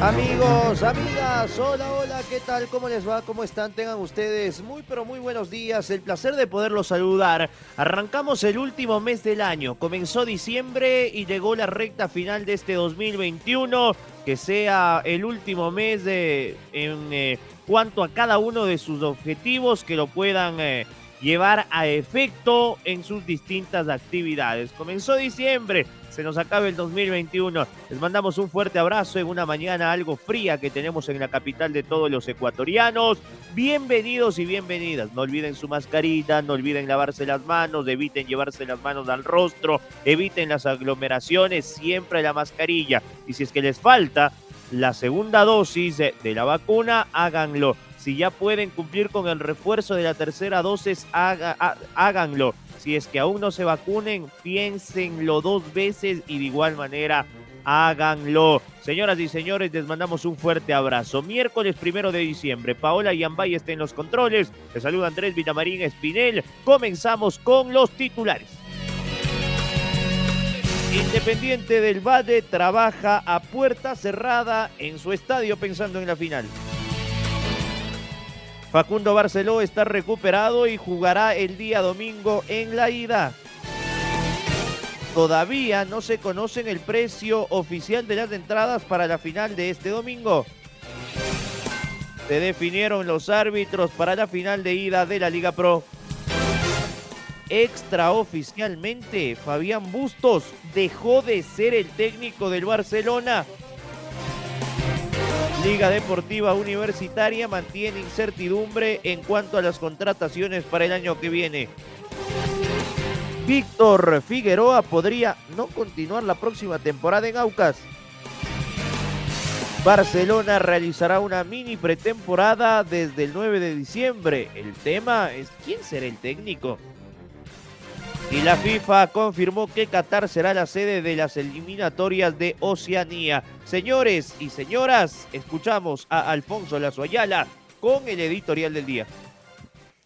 Amigos, amigas, hola, hola, ¿qué tal? ¿Cómo les va? ¿Cómo están? Tengan ustedes muy, pero muy buenos días. El placer de poderlos saludar. Arrancamos el último mes del año. Comenzó diciembre y llegó la recta final de este 2021. Que sea el último mes de, en eh, cuanto a cada uno de sus objetivos, que lo puedan eh, llevar a efecto en sus distintas actividades. Comenzó diciembre se nos acabe el 2021. Les mandamos un fuerte abrazo en una mañana algo fría que tenemos en la capital de todos los ecuatorianos. Bienvenidos y bienvenidas. No olviden su mascarita, no olviden lavarse las manos, eviten llevarse las manos al rostro, eviten las aglomeraciones, siempre la mascarilla. Y si es que les falta la segunda dosis de la vacuna, háganlo. Si ya pueden cumplir con el refuerzo de la tercera dosis, háganlo. Si es que aún no se vacunen, piénsenlo dos veces y de igual manera háganlo. Señoras y señores, les mandamos un fuerte abrazo. Miércoles primero de diciembre, Paola Yambay está en los controles. Les saluda Andrés Vitamarín Espinel. Comenzamos con los titulares. Independiente del Valle trabaja a puerta cerrada en su estadio pensando en la final. Facundo Barceló está recuperado y jugará el día domingo en la ida. Todavía no se conocen el precio oficial de las entradas para la final de este domingo. Se definieron los árbitros para la final de ida de la Liga Pro. Extraoficialmente, Fabián Bustos dejó de ser el técnico del Barcelona Liga Deportiva Universitaria mantiene incertidumbre en cuanto a las contrataciones para el año que viene. Víctor Figueroa podría no continuar la próxima temporada en Aucas. Barcelona realizará una mini pretemporada desde el 9 de diciembre. El tema es quién será el técnico. Y la FIFA confirmó que Qatar será la sede de las eliminatorias de Oceanía. Señores y señoras, escuchamos a Alfonso Lazoyala con el editorial del día.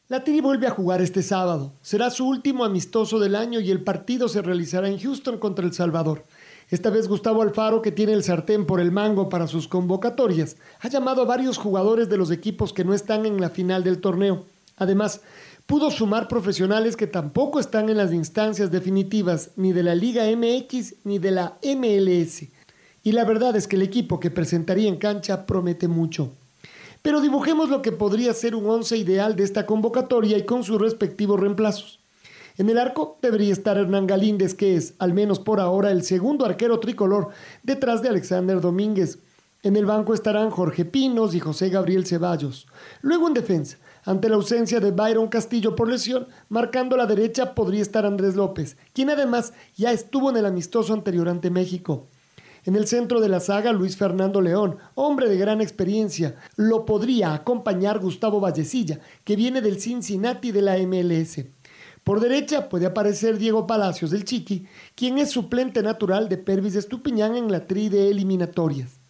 La Tiri vuelve a jugar este sábado. Será su último amistoso del año y el partido se realizará en Houston contra El Salvador. Esta vez Gustavo Alfaro, que tiene el sartén por el mango para sus convocatorias, ha llamado a varios jugadores de los equipos que no están en la final del torneo. Además, pudo sumar profesionales que tampoco están en las instancias definitivas ni de la Liga MX ni de la MLS. Y la verdad es que el equipo que presentaría en cancha promete mucho. Pero dibujemos lo que podría ser un once ideal de esta convocatoria y con sus respectivos reemplazos. En el arco debería estar Hernán Galíndez, que es, al menos por ahora, el segundo arquero tricolor detrás de Alexander Domínguez. En el banco estarán Jorge Pinos y José Gabriel Ceballos. Luego en defensa, ante la ausencia de Byron Castillo por lesión, marcando la derecha podría estar Andrés López, quien además ya estuvo en el amistoso anterior ante México. En el centro de la saga, Luis Fernando León, hombre de gran experiencia, lo podría acompañar Gustavo Vallecilla, que viene del Cincinnati de la MLS. Por derecha puede aparecer Diego Palacios del Chiqui, quien es suplente natural de Pervis Estupiñán en la tri de eliminatorias.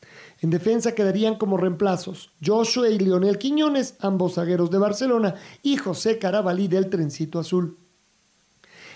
En defensa quedarían como reemplazos Joshua y Lionel Quiñones, ambos zagueros de Barcelona, y José Carabalí del Trencito Azul.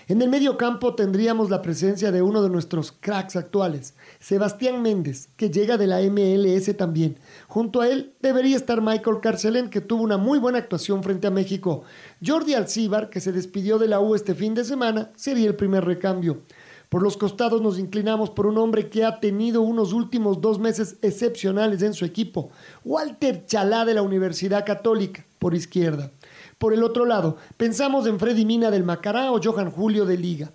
En el medio campo tendríamos la presencia de uno de nuestros cracks actuales, Sebastián Méndez, que llega de la MLS también. Junto a él debería estar Michael Carcelén, que tuvo una muy buena actuación frente a México. Jordi Alcíbar, que se despidió de la U este fin de semana, sería el primer recambio. Por los costados nos inclinamos por un hombre que ha tenido unos últimos dos meses excepcionales en su equipo, Walter Chalá de la Universidad Católica, por izquierda. Por el otro lado, pensamos en Freddy Mina del Macará o Johan Julio de Liga.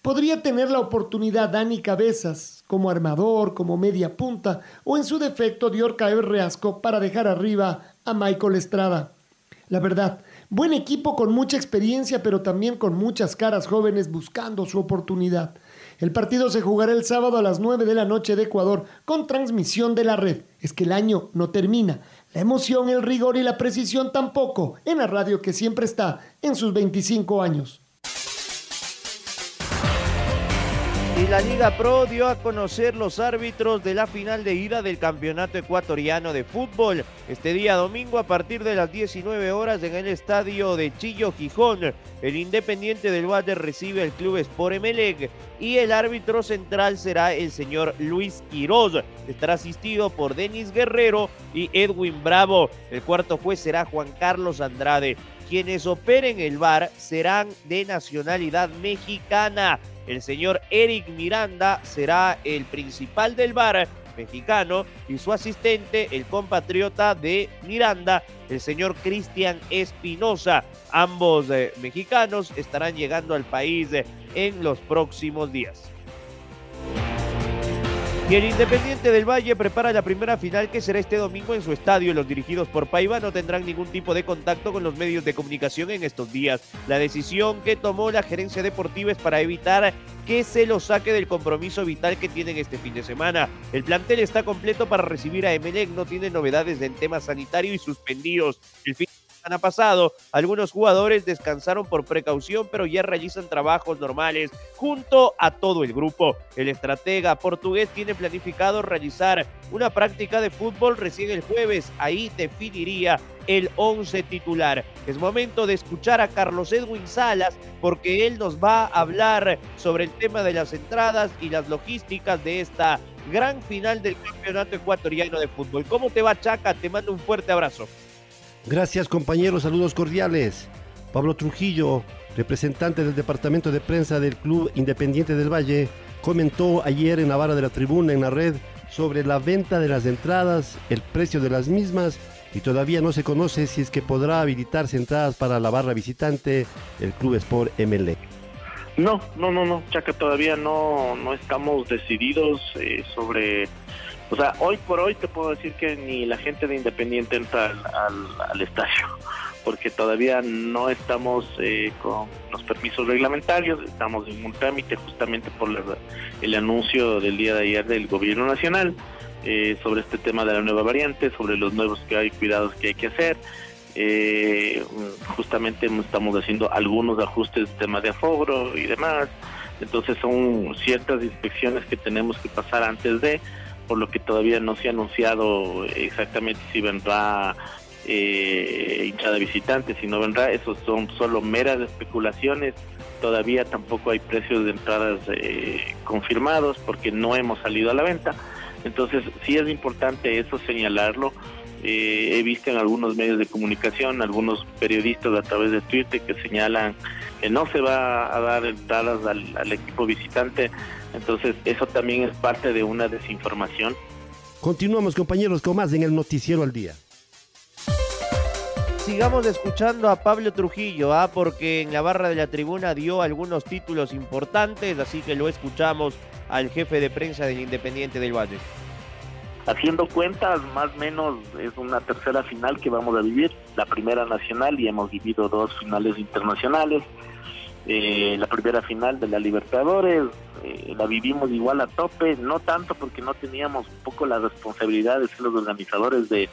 Podría tener la oportunidad Dani Cabezas como armador, como media punta, o en su defecto Dior Caer Reasco para dejar arriba a Michael Estrada. La verdad, buen equipo con mucha experiencia, pero también con muchas caras jóvenes buscando su oportunidad. El partido se jugará el sábado a las 9 de la noche de Ecuador con transmisión de la red. Es que el año no termina. La emoción, el rigor y la precisión tampoco en la radio que siempre está en sus 25 años. La Liga Pro dio a conocer los árbitros de la final de ida del Campeonato Ecuatoriano de Fútbol. Este día domingo a partir de las 19 horas en el estadio de Chillo Gijón. El Independiente del Valle recibe al Club Sport Emelec y el árbitro central será el señor Luis Quiroz. Estará asistido por Denis Guerrero y Edwin Bravo. El cuarto juez será Juan Carlos Andrade. Quienes operen el bar serán de nacionalidad mexicana. El señor Eric Miranda será el principal del bar mexicano y su asistente, el compatriota de Miranda, el señor Cristian Espinosa. Ambos eh, mexicanos estarán llegando al país eh, en los próximos días. Y el Independiente del Valle prepara la primera final que será este domingo en su estadio. Los dirigidos por Paiva no tendrán ningún tipo de contacto con los medios de comunicación en estos días. La decisión que tomó la gerencia deportiva es para evitar que se lo saque del compromiso vital que tienen este fin de semana. El plantel está completo para recibir a Emelec, no tiene novedades en temas sanitario y suspendidos. Semana pasado, algunos jugadores descansaron por precaución, pero ya realizan trabajos normales junto a todo el grupo. El estratega portugués tiene planificado realizar una práctica de fútbol recién el jueves. Ahí definiría el 11 titular. Es momento de escuchar a Carlos Edwin Salas porque él nos va a hablar sobre el tema de las entradas y las logísticas de esta gran final del Campeonato Ecuatoriano de Fútbol. ¿Cómo te va, Chaca? Te mando un fuerte abrazo. Gracias compañeros, saludos cordiales. Pablo Trujillo, representante del Departamento de Prensa del Club Independiente del Valle, comentó ayer en Navarra de la Tribuna, en la red, sobre la venta de las entradas, el precio de las mismas y todavía no se conoce si es que podrá habilitarse entradas para la barra visitante el Club Sport MLE. No, no, no, no, ya que todavía no, no estamos decididos eh, sobre o sea, hoy por hoy te puedo decir que ni la gente de Independiente entra al, al, estadio, porque todavía no estamos eh, con los permisos reglamentarios, estamos en un trámite justamente por el anuncio del día de ayer del gobierno nacional eh, sobre este tema de la nueva variante, sobre los nuevos que hay cuidados que hay que hacer. Eh, justamente estamos haciendo algunos ajustes de tema de afogro y demás. Entonces son ciertas inspecciones que tenemos que pasar antes de por lo que todavía no se ha anunciado exactamente si vendrá eh, hinchada visitante, si no vendrá, esos son solo meras especulaciones, todavía tampoco hay precios de entradas eh, confirmados porque no hemos salido a la venta, entonces sí es importante eso señalarlo, eh, he visto en algunos medios de comunicación, algunos periodistas a través de Twitter que señalan que no se va a dar entradas al equipo visitante, entonces, eso también es parte de una desinformación. Continuamos, compañeros, con más en el Noticiero al Día. Sigamos escuchando a Pablo Trujillo, ¿ah? porque en la barra de la tribuna dio algunos títulos importantes, así que lo escuchamos al jefe de prensa del Independiente del Valle. Haciendo cuentas, más o menos es una tercera final que vamos a vivir, la primera nacional y hemos vivido dos finales internacionales. Eh, la primera final de la Libertadores, eh, la vivimos igual a tope, no tanto porque no teníamos un poco la responsabilidad de ser los organizadores de,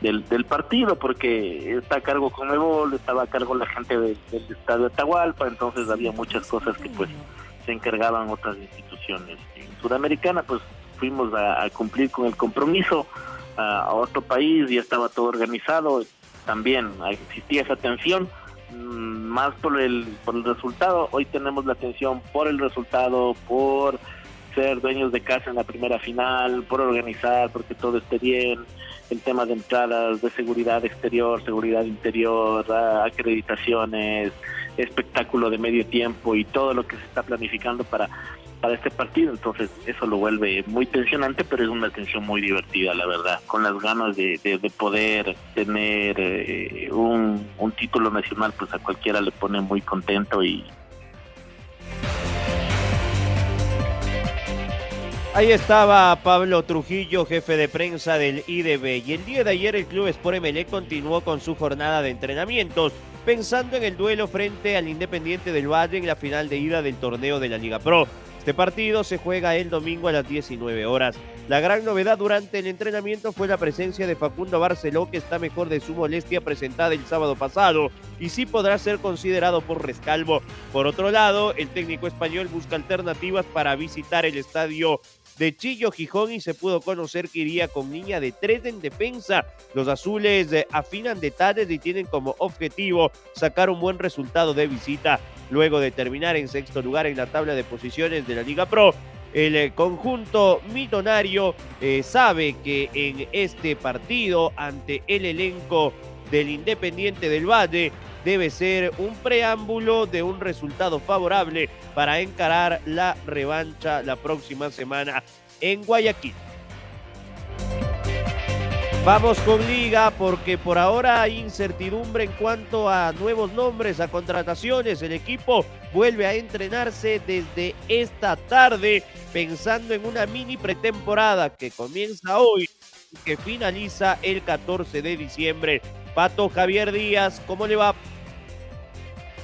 del, partido, porque está a cargo Conmebol, estaba a cargo la gente del estadio de Atahualpa, entonces había muchas cosas que pues se encargaban otras instituciones. En Sudamericana pues fuimos a, cumplir con el compromiso a, otro país, ya estaba todo organizado, también existía esa tensión más por el, por el resultado. Hoy tenemos la atención por el resultado, por ser dueños de casa en la primera final, por organizar, porque todo esté bien, el tema de entradas, de seguridad exterior, seguridad interior, acreditaciones, espectáculo de medio tiempo y todo lo que se está planificando para para este partido, entonces eso lo vuelve muy tensionante, pero es una tensión muy divertida, la verdad, con las ganas de, de, poder tener eh, un, título nacional, pues a cualquiera le pone muy contento y... Ahí estaba Pablo Trujillo, jefe de prensa del IDB. Y el día de ayer el Club Sport MLE continuó con su jornada de entrenamientos, pensando en el duelo frente al Independiente del Valle en la final de ida del torneo de la Liga Pro. Este partido se juega el domingo a las 19 horas. La gran novedad durante el entrenamiento fue la presencia de Facundo Barceló, que está mejor de su molestia presentada el sábado pasado y sí podrá ser considerado por rescalvo. Por otro lado, el técnico español busca alternativas para visitar el estadio de Chillo Gijón y se pudo conocer que iría con niña de tres en defensa. Los azules eh, afinan detalles y tienen como objetivo sacar un buen resultado de visita. Luego de terminar en sexto lugar en la tabla de posiciones de la Liga Pro, el eh, conjunto mitonario eh, sabe que en este partido ante el elenco del Independiente del Valle debe ser un preámbulo de un resultado favorable para encarar la revancha la próxima semana en Guayaquil. Vamos con liga porque por ahora hay incertidumbre en cuanto a nuevos nombres, a contrataciones. El equipo vuelve a entrenarse desde esta tarde pensando en una mini pretemporada que comienza hoy y que finaliza el 14 de diciembre. Pato Javier Díaz, ¿cómo le va?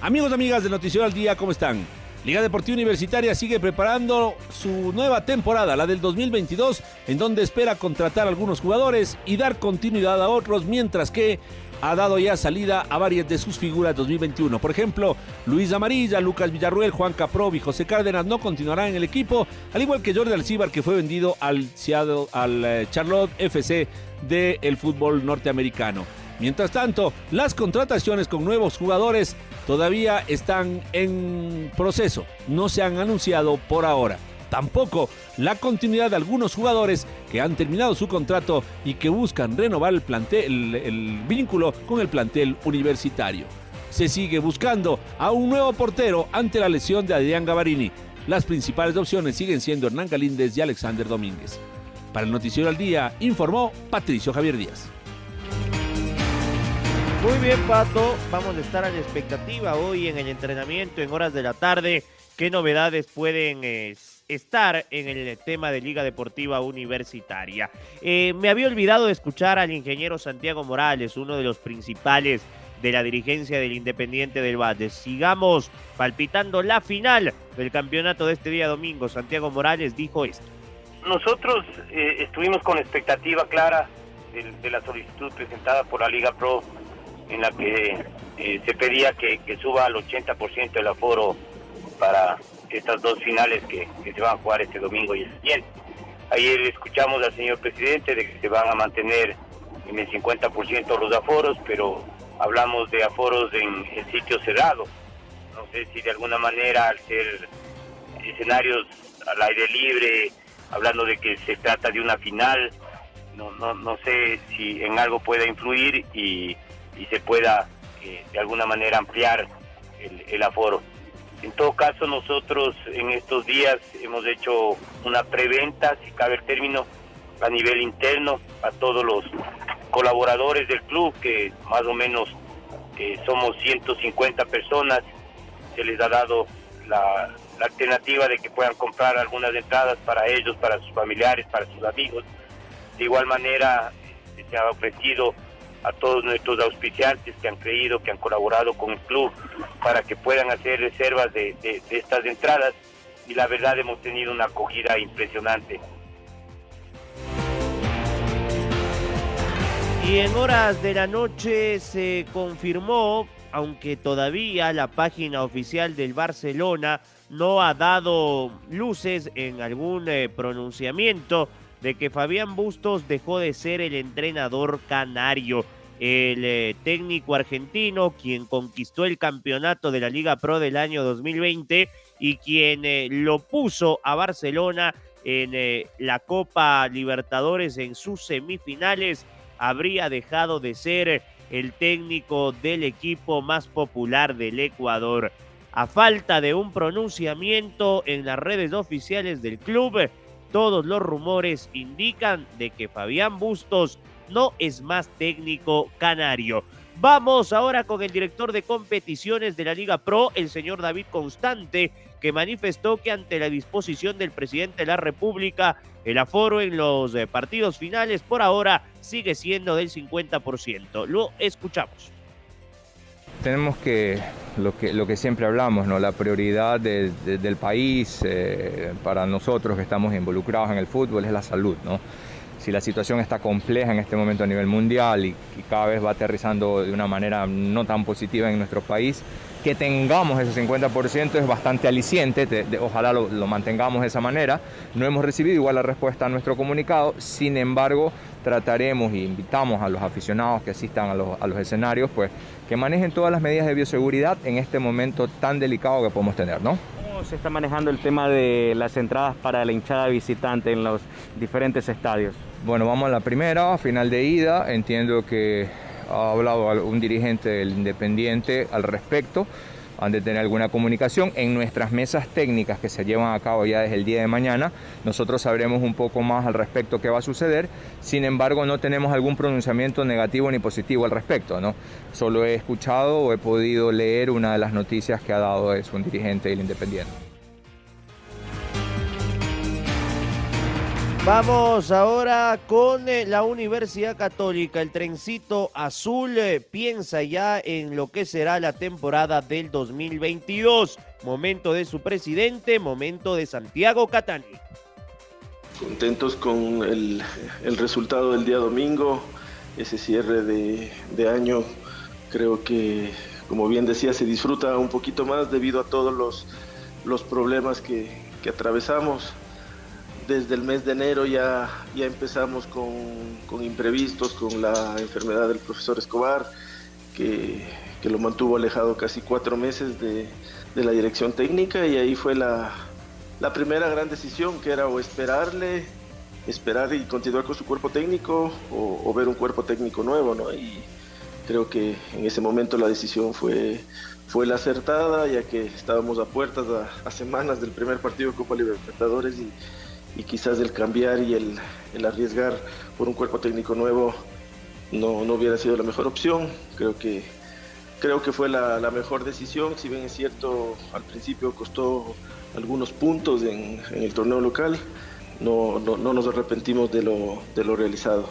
Amigos, amigas de Noticiero al Día, ¿cómo están? Liga Deportiva Universitaria sigue preparando su nueva temporada, la del 2022, en donde espera contratar a algunos jugadores y dar continuidad a otros, mientras que ha dado ya salida a varias de sus figuras 2021. Por ejemplo, Luis Amarilla, Lucas Villarruel, Juan Caprov y José Cárdenas no continuarán en el equipo, al igual que Jordi Alcibar, que fue vendido al Seattle, al eh, Charlotte FC del fútbol norteamericano. Mientras tanto, las contrataciones con nuevos jugadores todavía están en proceso, no se han anunciado por ahora. Tampoco la continuidad de algunos jugadores que han terminado su contrato y que buscan renovar el, vínculo con el plantel universitario. Se sigue buscando a un nuevo portero ante la lesión de Adrián Gavarini. Las principales opciones siguen siendo Hernán Galíndez y Alexander Domínguez. Para el Noticiero al Día, informó Patricio Javier Díaz. Muy bien, Pato. Vamos a estar a la expectativa hoy en el entrenamiento en horas de la tarde. ¿Qué novedades pueden eh, estar en el tema de Liga Deportiva Universitaria? Eh, me había olvidado de escuchar al ingeniero Santiago Morales, uno de los principales de la dirigencia del Independiente del Valle. Sigamos palpitando la final del campeonato de este día domingo. Santiago Morales dijo esto. Nosotros eh, estuvimos con expectativa clara de la solicitud presentada por la Liga Pro en la que eh, se pedía que, suba al 80% el aforo para estas dos finales que, se van a jugar este domingo y el siguiente. Ayer escuchamos al señor presidente de que se van a mantener en el 50% los aforos, pero hablamos de aforos en el sitio cerrado. No sé si de alguna manera al ser escenarios al aire libre, hablando de que se trata de una final, no, no, no sé si en algo pueda influir y y se pueda eh, de alguna manera ampliar el, aforo. En todo caso, nosotros en estos días hemos hecho una preventa, si cabe el término, a nivel interno, a todos los colaboradores del club, que más o menos eh, somos 150 personas, se les ha dado la, la, alternativa de que puedan comprar algunas entradas para ellos, para sus familiares, para sus amigos. De igual manera, eh, se ha ofrecido a todos nuestros auspiciantes que han creído, que han colaborado con el club para que puedan hacer reservas de, estas entradas y la verdad hemos tenido una acogida impresionante. Y en horas de la noche se confirmó, aunque todavía la página oficial del Barcelona no ha dado luces en algún eh, pronunciamiento, de que Fabián Bustos dejó de ser el entrenador canario. El eh, técnico argentino, quien conquistó el campeonato de la Liga Pro del año 2020 y quien eh, lo puso a Barcelona en eh, la Copa Libertadores en sus semifinales, habría dejado de ser el técnico del equipo más popular del Ecuador. A falta de un pronunciamiento en las redes oficiales del club, todos los rumores indican de que Fabián Bustos no es más técnico canario. Vamos ahora con el director de competiciones de la Liga Pro, el señor David Constante, que manifestó que ante la disposición del presidente de la República, el aforo en los eh, partidos finales por ahora sigue siendo del 50%. Lo escuchamos. Tenemos que lo que, siempre hablamos, ¿no? la prioridad de, de, del país eh, para nosotros que estamos involucrados en el fútbol es la salud. ¿no? Si la situación está compleja en este momento a nivel mundial y, y cada vez va aterrizando de una manera no tan positiva en nuestro país, que tengamos ese 50% es bastante aliciente, de, ojalá lo, lo, mantengamos de esa manera. No hemos recibido igual la respuesta a nuestro comunicado, sin embargo trataremos e invitamos a los aficionados que asistan a los, a los escenarios, pues que manejen todas las medidas de bioseguridad en este momento tan delicado que podemos tener, ¿no? ¿Cómo se está manejando el tema de las entradas para la hinchada visitante en los diferentes estadios? Bueno, vamos a la primera, final de ida. Entiendo que ha hablado un dirigente del Independiente al respecto. Han de tener alguna comunicación. En nuestras mesas técnicas que se llevan a cabo ya desde el día de mañana, nosotros sabremos un poco más al respecto qué va a suceder. Sin embargo, no tenemos algún pronunciamiento negativo ni positivo al respecto. ¿no? Solo he escuchado o he podido leer una de las noticias que ha dado es un dirigente del Independiente. Vamos ahora con eh, la Universidad Católica. El trencito azul eh, piensa ya en lo que será la temporada del 2022. Momento de su presidente, momento de Santiago Catani. Contentos con el, resultado del día domingo, ese cierre de, año. Creo que, como bien decía, se disfruta un poquito más debido a todos los, problemas que atravesamos desde el mes de enero ya, ya empezamos con, con, imprevistos, con la enfermedad del profesor Escobar, que, que lo mantuvo alejado casi cuatro meses de, de, la dirección técnica y ahí fue la, la primera gran decisión, que era o esperarle, esperar y continuar con su cuerpo técnico o, o ver un cuerpo técnico nuevo, ¿no? Y creo que en ese momento la decisión fue, fue la acertada, ya que estábamos a puertas, a, a semanas del primer partido de Copa Libertadores y y quizás el cambiar y el, arriesgar por un cuerpo técnico nuevo no, no, hubiera sido la mejor opción. Creo que, creo que fue la, la, mejor decisión, si bien es cierto, al principio costó algunos puntos en, en el torneo local, no, no, no, nos arrepentimos de lo, de lo realizado.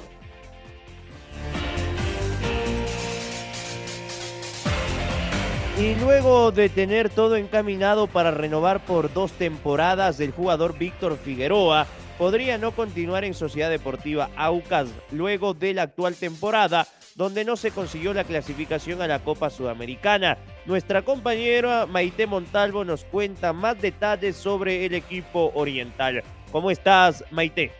Y luego de tener todo encaminado para renovar por dos temporadas, el jugador Víctor Figueroa podría no continuar en Sociedad Deportiva Aucas luego de la actual temporada, donde no se consiguió la clasificación a la Copa Sudamericana. Nuestra compañera Maite Montalvo nos cuenta más detalles sobre el equipo oriental. ¿Cómo estás, Maite?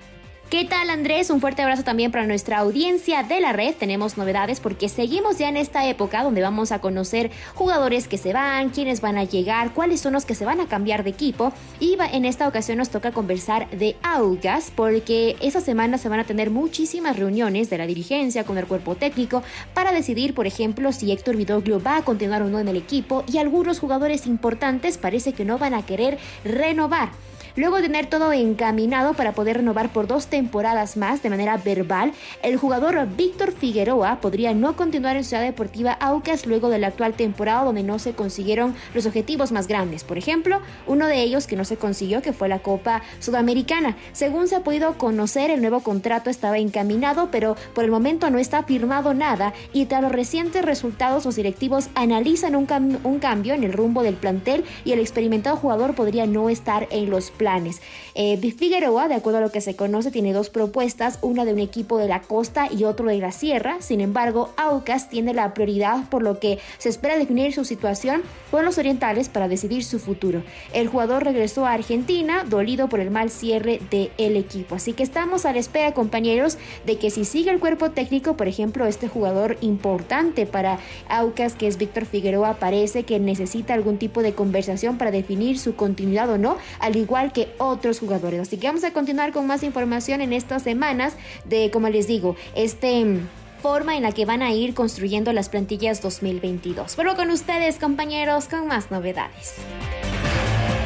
¿Qué tal Andrés? Un fuerte abrazo también para nuestra audiencia de la red. Tenemos novedades porque seguimos ya en esta época donde vamos a conocer jugadores que se van, quiénes van a llegar, cuáles son los que se van a cambiar de equipo. Y en esta ocasión nos toca conversar de Augas porque esta semana se van a tener muchísimas reuniones de la dirigencia con el cuerpo técnico para decidir, por ejemplo, si Héctor Vidoglio va a continuar o no en el equipo y algunos jugadores importantes parece que no van a querer renovar. Luego de tener todo encaminado para poder renovar por dos temporadas más de manera verbal, el jugador Víctor Figueroa podría no continuar en Ciudad Deportiva Aucas luego de la actual temporada donde no se consiguieron los objetivos más grandes. Por ejemplo, uno de ellos que no se consiguió, que fue la Copa Sudamericana. Según se ha podido conocer, el nuevo contrato estaba encaminado, pero por el momento no está firmado nada y tras los recientes resultados los directivos analizan un, un cambio en el rumbo del plantel y el experimentado jugador podría no estar en los planes. Eh, Figueroa, de acuerdo a lo que se conoce, tiene dos propuestas, una de un equipo de la costa y otro de la sierra. Sin embargo, Aucas tiene la prioridad, por lo que se espera definir su situación con los orientales para decidir su futuro. El jugador regresó a Argentina, dolido por el mal cierre del el equipo. Así que estamos a la espera, compañeros, de que si sigue el cuerpo técnico, por ejemplo, este jugador importante para Aucas, que es Víctor Figueroa, parece que necesita algún tipo de conversación para definir su continuidad o no, al igual que otros jugadores. Así que vamos a continuar con más información en estas semanas de, como les digo, este forma en la que van a ir construyendo las plantillas 2022. Pero con ustedes, compañeros, con más novedades.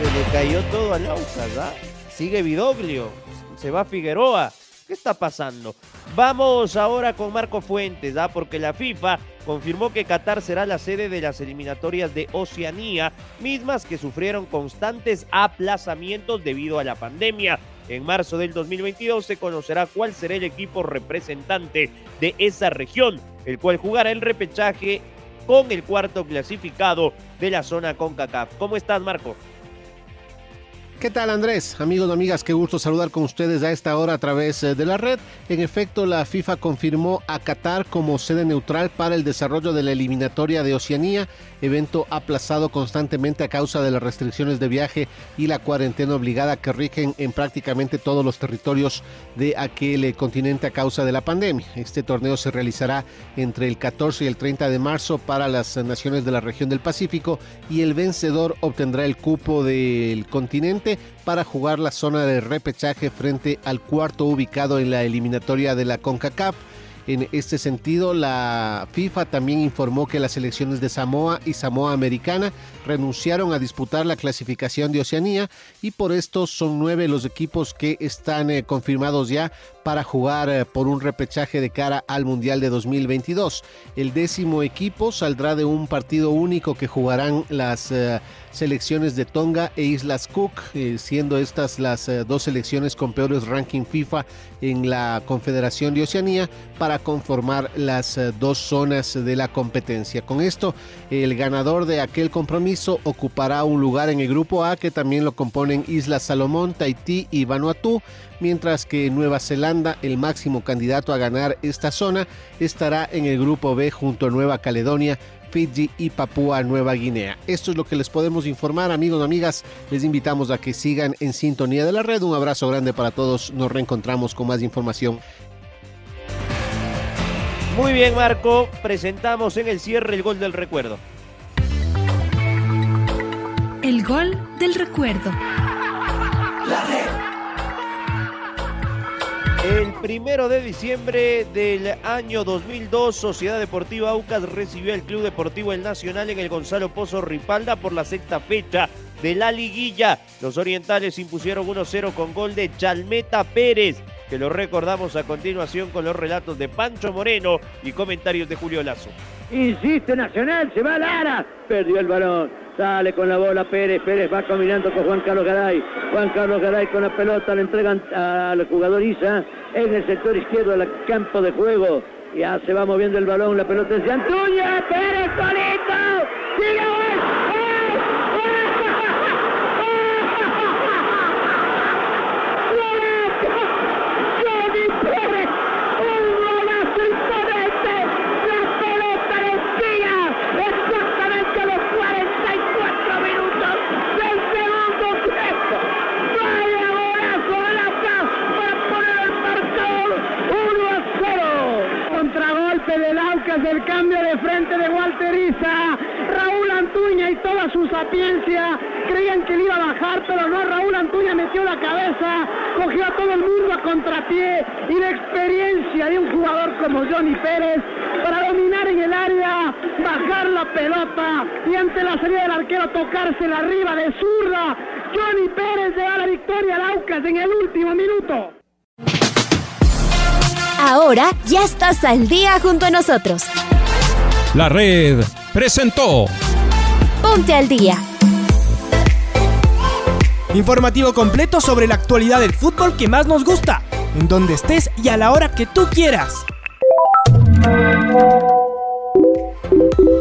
Se le cayó todo al Aucas, ¿ah? Sigue Vidoglio, se va Figueroa. ¿Qué está pasando? Vamos ahora con Marco Fuentes, ¿ah? porque la FIFA confirmó que Qatar será la sede de las eliminatorias de Oceanía, mismas que sufrieron constantes aplazamientos debido a la pandemia. En marzo del 2022 se conocerá cuál será el equipo representante de esa región, el cual jugará el repechaje con el cuarto clasificado de la zona CONCACAF. ¿Cómo estás, Marco? ¿Qué tal Andrés? Amigos amigas, qué gusto saludar con ustedes a esta hora a través eh, de la red. En efecto, la FIFA confirmó a Qatar como sede neutral para el desarrollo de la eliminatoria de Oceanía, evento aplazado constantemente a causa de las restricciones de viaje y la cuarentena obligada que rigen en prácticamente todos los territorios de aquel eh, continente a causa de la pandemia. Este torneo se realizará entre el 14 y el 30 de marzo para las naciones de la región del Pacífico y el vencedor obtendrá el cupo del continente para jugar la zona de repechaje frente al cuarto ubicado en la eliminatoria de la CONCACAF. En este sentido, la FIFA también informó que las selecciones de Samoa y Samoa Americana renunciaron a disputar la clasificación de Oceanía y por esto son nueve los equipos que están eh, confirmados ya para jugar eh, por un repechaje de cara al Mundial de 2022. El décimo equipo saldrá de un partido único que jugarán las eh, selecciones de Tonga e Islas Cook, eh, siendo estas las dos selecciones con peores ranking FIFA en la Confederación de Oceanía para conformar las dos zonas de la competencia. Con esto, el ganador de aquel compromiso ocupará un lugar en el grupo A que también lo componen Islas Salomón, Tahití y Vanuatu mientras que Nueva Zelanda, el máximo candidato a ganar esta zona, estará en el grupo B junto a Nueva Caledonia, Fiji y Papúa Nueva Guinea. Esto es lo que les podemos informar, amigos y amigas. Les invitamos a que sigan en sintonía de la red. Un abrazo grande para todos. Nos reencontramos con más información. Muy bien, Marco. Presentamos en el cierre el gol del recuerdo. El gol del recuerdo. El primero de diciembre del año 2002, Sociedad Deportiva Aucas recibió al Club Deportivo El Nacional en el Gonzalo Pozo Ripalda por la sexta fecha de la liguilla. Los orientales impusieron 1-0 con gol de Chalmeta Pérez, que lo recordamos a continuación con los relatos de Pancho Moreno y comentarios de Julio Lazo. Insiste Nacional, se va Lara, perdió el balón. Sale con la bola Pérez, Pérez va caminando con Juan Carlos Garay. Juan Carlos Garay con la pelota, le entregan al jugador Isa en el sector izquierdo del campo de juego. Ya se va moviendo el balón, la pelota es de Antuña, Pérez solito, sigue del cambio de frente de Walter Isa. Raúl Antuña y toda su sapiencia creían que le iba a bajar, pero no. Raúl Antuña metió la cabeza, cogió a todo el mundo a contrapié y la experiencia de un jugador como Johnny Pérez para dominar en el área, bajar la pelota y ante la salida del arquero tocársela arriba de zurda. Johnny Pérez le da la victoria al Aucas en el último minuto. Ahora ya estás al día junto a nosotros. La red presentó Ponte al día. Informativo completo sobre la actualidad del fútbol que más nos gusta, en donde estés y a la hora que tú quieras.